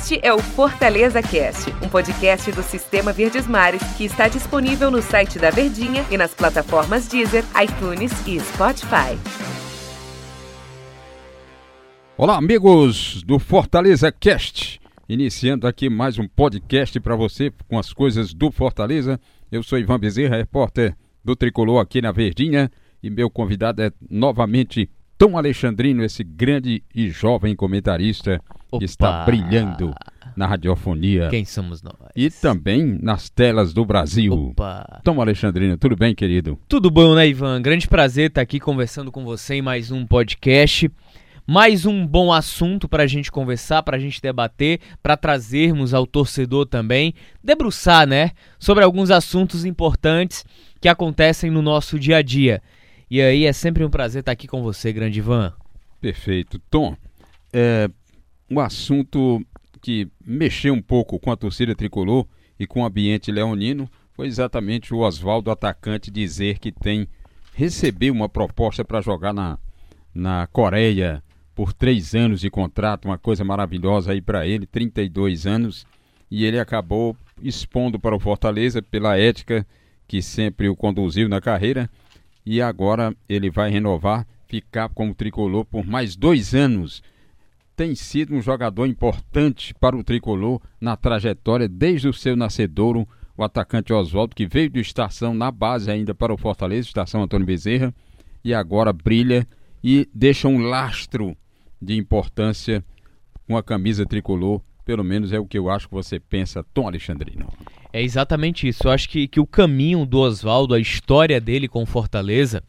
Este é o Fortaleza Cast, um podcast do Sistema Verdes Mares que está disponível no site da Verdinha e nas plataformas Deezer, iTunes e Spotify. Olá, amigos do Fortaleza Cast. Iniciando aqui mais um podcast para você com as coisas do Fortaleza. Eu sou Ivan Bezerra, repórter do Tricolor aqui na Verdinha. E meu convidado é novamente Tom Alexandrino, esse grande e jovem comentarista Opa. que está brilhando na radiofonia. Quem somos nós? E também nas telas do Brasil. Opa. Tom Alexandrino, tudo bem, querido? Tudo bom, né, Ivan? Grande prazer estar aqui conversando com você em mais um podcast. Mais um bom assunto para a gente conversar, para a gente debater, para trazermos ao torcedor também, debruçar, né, sobre alguns assuntos importantes que acontecem no nosso dia a dia. E aí é sempre um prazer estar aqui com você, grande Ivan. Perfeito. Tom, é, um assunto que mexeu um pouco com a torcida tricolor e com o ambiente leonino foi exatamente o Oswaldo atacante dizer que tem recebeu uma proposta para jogar na, na Coreia por três anos de contrato, uma coisa maravilhosa aí para ele, 32 anos, e ele acabou expondo para o Fortaleza pela ética que sempre o conduziu na carreira e agora ele vai renovar, ficar como tricolor por mais dois anos. Tem sido um jogador importante para o tricolor na trajetória desde o seu nascedouro, o atacante Oswaldo, que veio do Estação na base ainda para o Fortaleza, Estação Antônio Bezerra, e agora brilha e deixa um lastro de importância com a camisa tricolor. Pelo menos é o que eu acho que você pensa, Tom Alexandrino. É exatamente isso. Eu acho que, que o caminho do Oswaldo, a história dele com Fortaleza,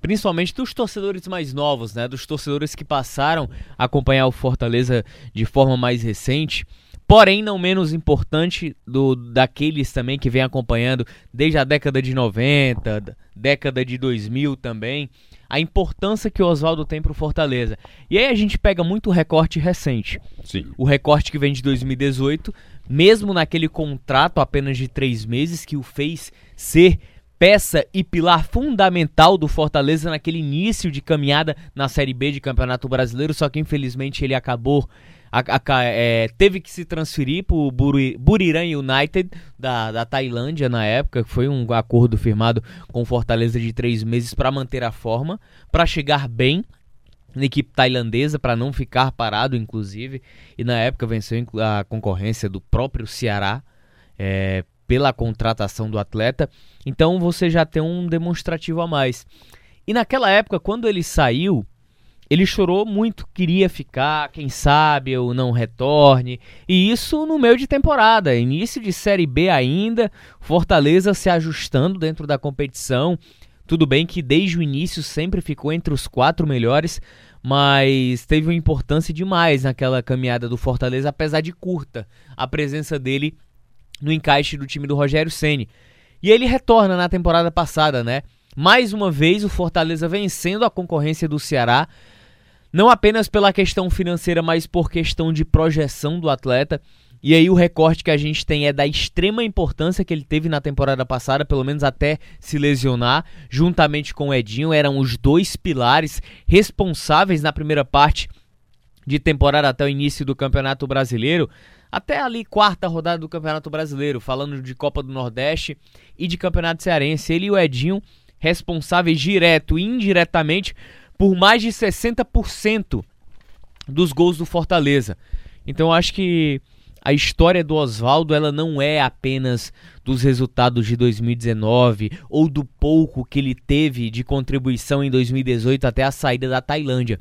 principalmente dos torcedores mais novos, né? Dos torcedores que passaram a acompanhar o Fortaleza de forma mais recente. Porém, não menos importante do daqueles também que vem acompanhando desde a década de 90, década de 2000 também, a importância que o Oswaldo tem para o Fortaleza. E aí a gente pega muito o recorte recente. Sim. O recorte que vem de 2018, mesmo naquele contrato apenas de três meses que o fez ser peça e pilar fundamental do Fortaleza naquele início de caminhada na Série B de Campeonato Brasileiro, só que infelizmente ele acabou a, a, é, teve que se transferir para o Buri, Buriram United da, da Tailândia na época, que foi um acordo firmado com Fortaleza de três meses para manter a forma, para chegar bem na equipe tailandesa para não ficar parado, inclusive. E na época venceu a concorrência do próprio Ceará é, pela contratação do atleta. Então você já tem um demonstrativo a mais. E naquela época, quando ele saiu, ele chorou muito, queria ficar, quem sabe eu não retorne. E isso no meio de temporada, início de Série B ainda, Fortaleza se ajustando dentro da competição. Tudo bem que desde o início sempre ficou entre os quatro melhores, mas teve uma importância demais naquela caminhada do Fortaleza, apesar de curta a presença dele no encaixe do time do Rogério Ceni. E ele retorna na temporada passada, né? Mais uma vez o Fortaleza vencendo a concorrência do Ceará, não apenas pela questão financeira, mas por questão de projeção do atleta. E aí o recorte que a gente tem é da extrema importância que ele teve na temporada passada, pelo menos até se lesionar, juntamente com o Edinho, eram os dois pilares responsáveis na primeira parte de temporada até o início do Campeonato Brasileiro, até ali quarta rodada do Campeonato Brasileiro, falando de Copa do Nordeste e de Campeonato Cearense. Ele e o Edinho responsáveis direto e indiretamente por mais de 60% dos gols do Fortaleza. Então acho que a história do Oswaldo ela não é apenas dos resultados de 2019 ou do pouco que ele teve de contribuição em 2018 até a saída da Tailândia.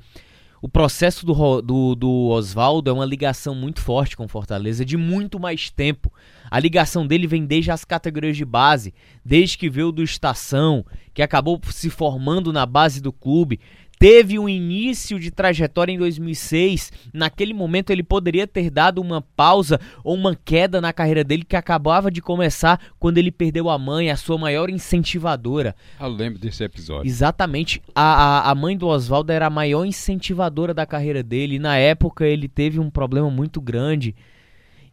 O processo do, do, do Oswaldo é uma ligação muito forte com Fortaleza de muito mais tempo. A ligação dele vem desde as categorias de base, desde que veio do Estação, que acabou se formando na base do clube, teve um início de trajetória em 2006. Naquele momento ele poderia ter dado uma pausa ou uma queda na carreira dele que acabava de começar quando ele perdeu a mãe, a sua maior incentivadora. Eu lembro desse episódio. Exatamente. A, a, a mãe do Oswaldo era a maior incentivadora da carreira dele. E na época ele teve um problema muito grande.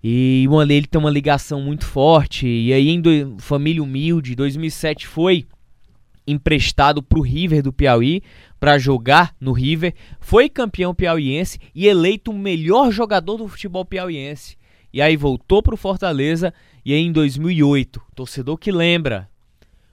E uma, ele tem uma ligação muito forte. E aí, em do, família humilde, 2007 foi emprestado para o River do Piauí para jogar no River, foi campeão piauiense e eleito o melhor jogador do futebol piauiense. E aí voltou para o Fortaleza e aí em 2008, torcedor que lembra,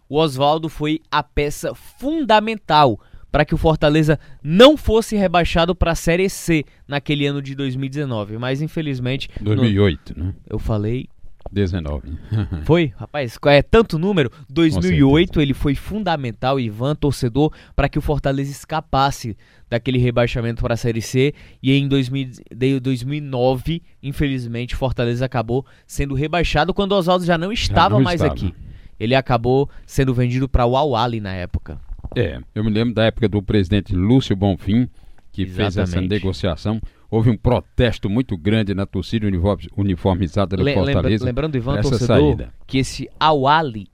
o Oswaldo foi a peça fundamental para que o Fortaleza não fosse rebaixado para a Série C naquele ano de 2019. Mas infelizmente. 2008, no... né? Eu falei. 19. foi? Rapaz, é tanto número. 2008 ele foi fundamental, Ivan, torcedor, para que o Fortaleza escapasse daquele rebaixamento para a Série C. E em 2009, infelizmente, Fortaleza acabou sendo rebaixado quando o Oswaldo já não estava já não mais estava. aqui. Ele acabou sendo vendido para o Al na época. É, eu me lembro da época do presidente Lúcio Bonfim, que Exatamente. fez essa negociação. Houve um protesto muito grande na torcida uniformizada do Le Fortaleza. lembrando, Ivan, torcedor, saída. que esse Al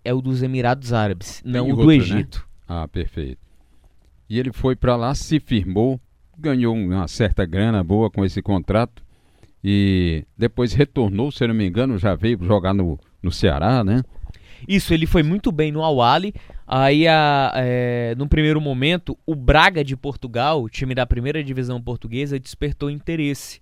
é o dos Emirados Árabes, não o do né? Egito. Né? Ah, perfeito. E ele foi para lá, se firmou, ganhou uma certa grana boa com esse contrato e depois retornou, se não me engano, já veio jogar no, no Ceará, né? Isso, ele foi muito bem no Awali. Aí, a, é, no primeiro momento, o Braga de Portugal, o time da primeira divisão portuguesa, despertou interesse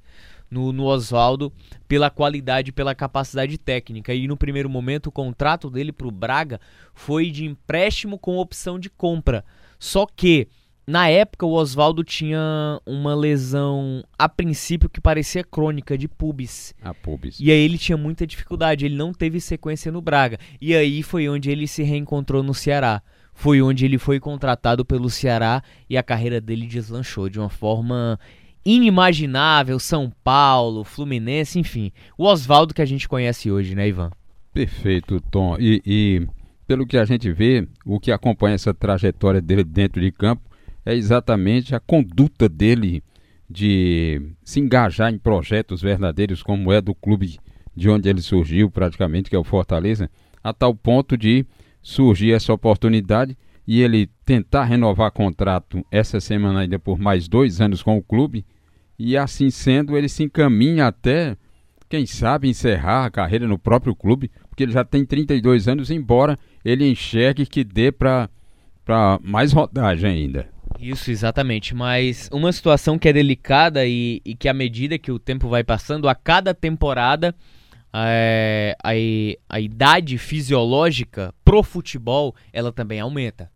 no, no Oswaldo pela qualidade, pela capacidade técnica. E no primeiro momento, o contrato dele para o Braga foi de empréstimo com opção de compra. Só que na época, o Oswaldo tinha uma lesão, a princípio, que parecia crônica de pubis. A pubis. E aí ele tinha muita dificuldade, ele não teve sequência no Braga. E aí foi onde ele se reencontrou no Ceará. Foi onde ele foi contratado pelo Ceará e a carreira dele deslanchou de uma forma inimaginável. São Paulo, Fluminense, enfim. O Oswaldo que a gente conhece hoje, né, Ivan? Perfeito, Tom. E, e pelo que a gente vê, o que acompanha essa trajetória dele dentro de campo é exatamente a conduta dele de se engajar em projetos verdadeiros, como é do clube de onde ele surgiu, praticamente, que é o Fortaleza, a tal ponto de surgir essa oportunidade e ele tentar renovar contrato essa semana ainda por mais dois anos com o clube. E assim sendo, ele se encaminha até, quem sabe, encerrar a carreira no próprio clube, porque ele já tem 32 anos, embora ele enxergue que dê para mais rodagem ainda. Isso, exatamente. Mas uma situação que é delicada e, e que à medida que o tempo vai passando, a cada temporada, é, a, a idade fisiológica pro futebol, ela também aumenta.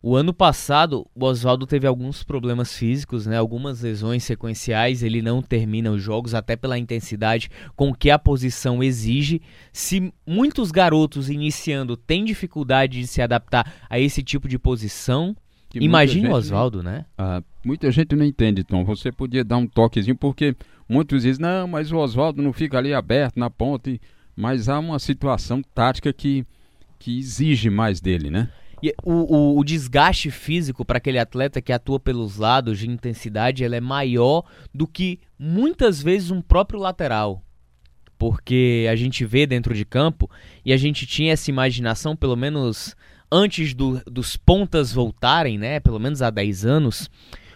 O ano passado, o Oswaldo teve alguns problemas físicos, né? algumas lesões sequenciais. Ele não termina os jogos, até pela intensidade com que a posição exige. Se muitos garotos iniciando têm dificuldade de se adaptar a esse tipo de posição, Imagine o Oswaldo, né? Ah, muita gente não entende, Tom. Você podia dar um toquezinho, porque muitos dizem, não, mas o Oswaldo não fica ali aberto na ponte. Mas há uma situação tática que, que exige mais dele, né? E o, o, o desgaste físico para aquele atleta que atua pelos lados de intensidade ele é maior do que muitas vezes um próprio lateral. Porque a gente vê dentro de campo e a gente tinha essa imaginação, pelo menos antes do, dos pontas voltarem, né, pelo menos há 10 anos,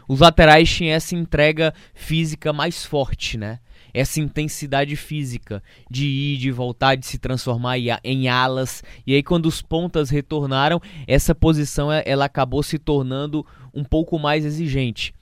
os laterais tinham essa entrega física mais forte, né? Essa intensidade física de ir, de voltar, de se transformar em alas. E aí quando os pontas retornaram, essa posição ela acabou se tornando um pouco mais exigente.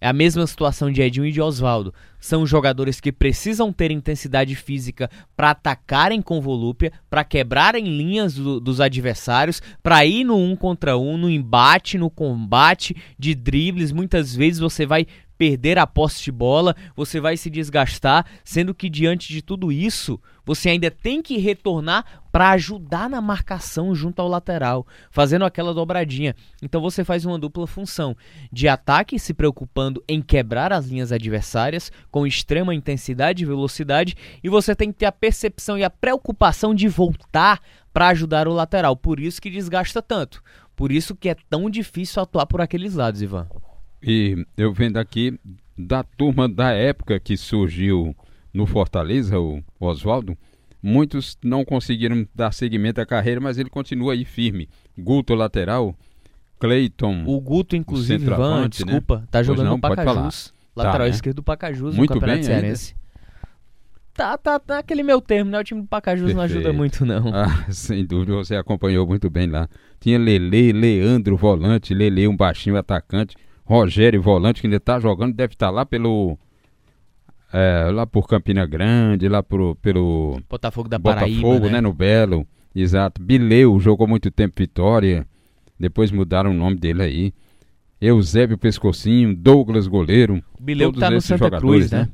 É a mesma situação de Edinho e de Oswaldo. São jogadores que precisam ter intensidade física para atacarem com volúpia, para quebrarem linhas do, dos adversários, para ir no um contra um, no embate, no combate de dribles. Muitas vezes você vai perder a posse de bola, você vai se desgastar, sendo que diante de tudo isso, você ainda tem que retornar para ajudar na marcação junto ao lateral, fazendo aquela dobradinha. Então você faz uma dupla função de ataque, se preocupando em quebrar as linhas adversárias com extrema intensidade e velocidade, e você tem que ter a percepção e a preocupação de voltar para ajudar o lateral. Por isso que desgasta tanto. Por isso que é tão difícil atuar por aqueles lados, Ivan. E eu vendo aqui da turma da época que surgiu no Fortaleza, o Oswaldo, muitos não conseguiram dar seguimento à carreira, mas ele continua aí firme. Guto lateral, Cleiton. O Guto, inclusive, Van, né? desculpa, né? tá jogando no Pacajus. Lateral tá, né? esquerdo do Pacajus Muito no Campeonato bem Cearense. tá, tá naquele meu termo, né? O time do Pacajus Perfeito. não ajuda muito, não. Ah, sem dúvida, você acompanhou muito bem lá. Tinha Lele, Leandro, volante, Lele, um baixinho atacante, Rogério, volante, que ainda tá jogando, deve estar tá lá pelo. É, lá por Campina Grande, lá pro, pelo. Botafogo da Paraíba. Botafogo, né? né? No Belo. Exato. Bileu jogou muito tempo Vitória. Depois mudaram o nome dele aí. Eusébio Pescocinho, Douglas Goleiro. Bileu tá no Santa Cruz, né? né?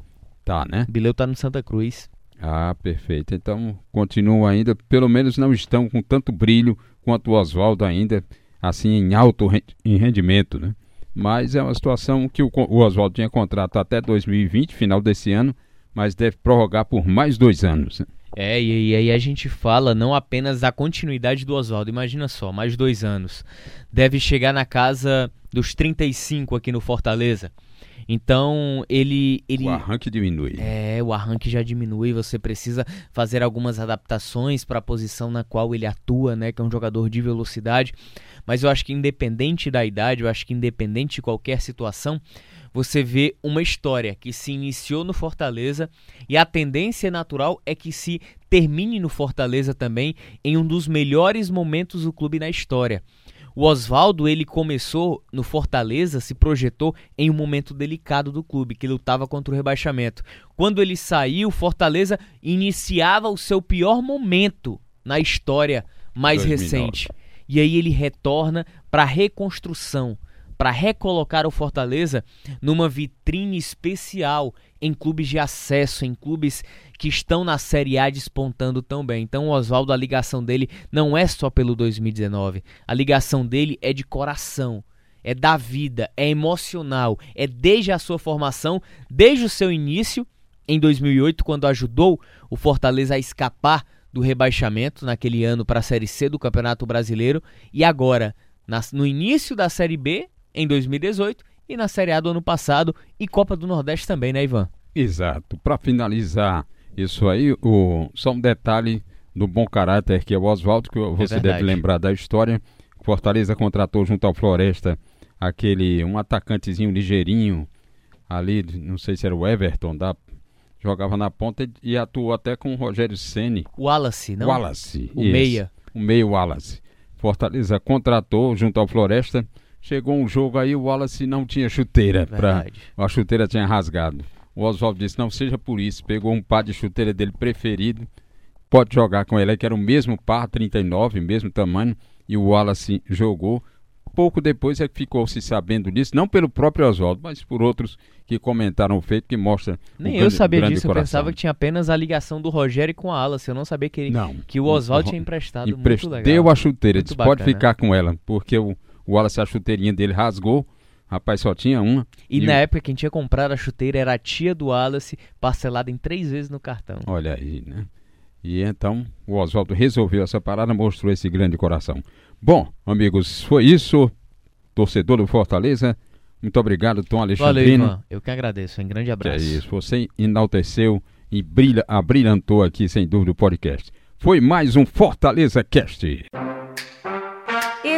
Tá, né? Bileu tá no Santa Cruz. Ah, perfeito. Então, continuam ainda, pelo menos não estão com tanto brilho quanto o Oswaldo ainda, assim, em alto em rendimento, né? Mas é uma situação que o, o Oswaldo tinha contrato até 2020, final desse ano, mas deve prorrogar por mais dois anos. Né? É, e, aí a gente fala não apenas da continuidade do Oswaldo, imagina só, mais dois anos. Deve chegar na casa dos 35 aqui no Fortaleza. Então, ele, ele. O arranque diminui. É, o arranque já diminui. Você precisa fazer algumas adaptações para a posição na qual ele atua, né? Que é um jogador de velocidade. Mas eu acho que, independente da idade, eu acho que, independente de qualquer situação, você vê uma história que se iniciou no Fortaleza e a tendência natural é que se termine no Fortaleza também em um dos melhores momentos do clube na história. O Oswaldo, ele começou no Fortaleza, se projetou em um momento delicado do clube, que lutava contra o rebaixamento. Quando ele saiu, Fortaleza iniciava o seu pior momento na história mais 2009. recente. E aí ele retorna para a reconstrução, para recolocar o Fortaleza numa vitrine especial em clubes de acesso, em clubes que estão na Série A despontando tão bem. Então, o Oswaldo, a ligação dele não é só pelo 2019. A ligação dele é de coração, é da vida, é emocional, é desde a sua formação, desde o seu início em 2008, quando ajudou o Fortaleza a escapar do rebaixamento naquele ano para a Série C do Campeonato Brasileiro e agora no início da Série B em 2018 e na Série A do ano passado e Copa do Nordeste também, né, Ivan? Exato. Para finalizar isso aí, o, só um detalhe do bom caráter que é o Oswaldo, que você é deve lembrar da história. Fortaleza contratou junto ao Floresta aquele um atacantezinho ligeirinho ali, não sei se era o Everton, da, jogava na ponta e atuou até com o Rogério Ceni. Wallace, não? Wallace. O meia. O meia Wallace. Fortaleza contratou junto ao Floresta Chegou um jogo aí, o Wallace não tinha chuteira. Pra, a chuteira tinha rasgado. O Oswaldo disse: não seja por isso. Pegou um par de chuteira dele preferido. Pode jogar com ele, que era o mesmo par, 39, mesmo tamanho. E o Wallace jogou. Pouco depois é que ficou se sabendo disso, não pelo próprio Oswaldo, mas por outros que comentaram o feito, que mostra. Nem eu grande, sabia disso, coração. eu pensava que tinha apenas a ligação do Rogério com a Wallace. Eu não sabia que, ele, não, que o Oswaldo tinha emprestado. Emprest... Muito legal. Deu a chuteira, disse: pode ficar com ela, porque o o Wallace, a chuteirinha dele rasgou. Rapaz, só tinha uma. E, e na época, quem tinha comprado a chuteira era a tia do Wallace, parcelada em três vezes no cartão. Olha aí, né? E então o Oswaldo resolveu essa parada, mostrou esse grande coração. Bom, amigos, foi isso. Torcedor do Fortaleza, muito obrigado, Tom Alexandrino. Valeu, Eu que agradeço, um grande abraço. Que é isso, você enalteceu e brilha, abrilhantou aqui, sem dúvida, o podcast. Foi mais um Fortaleza Cast.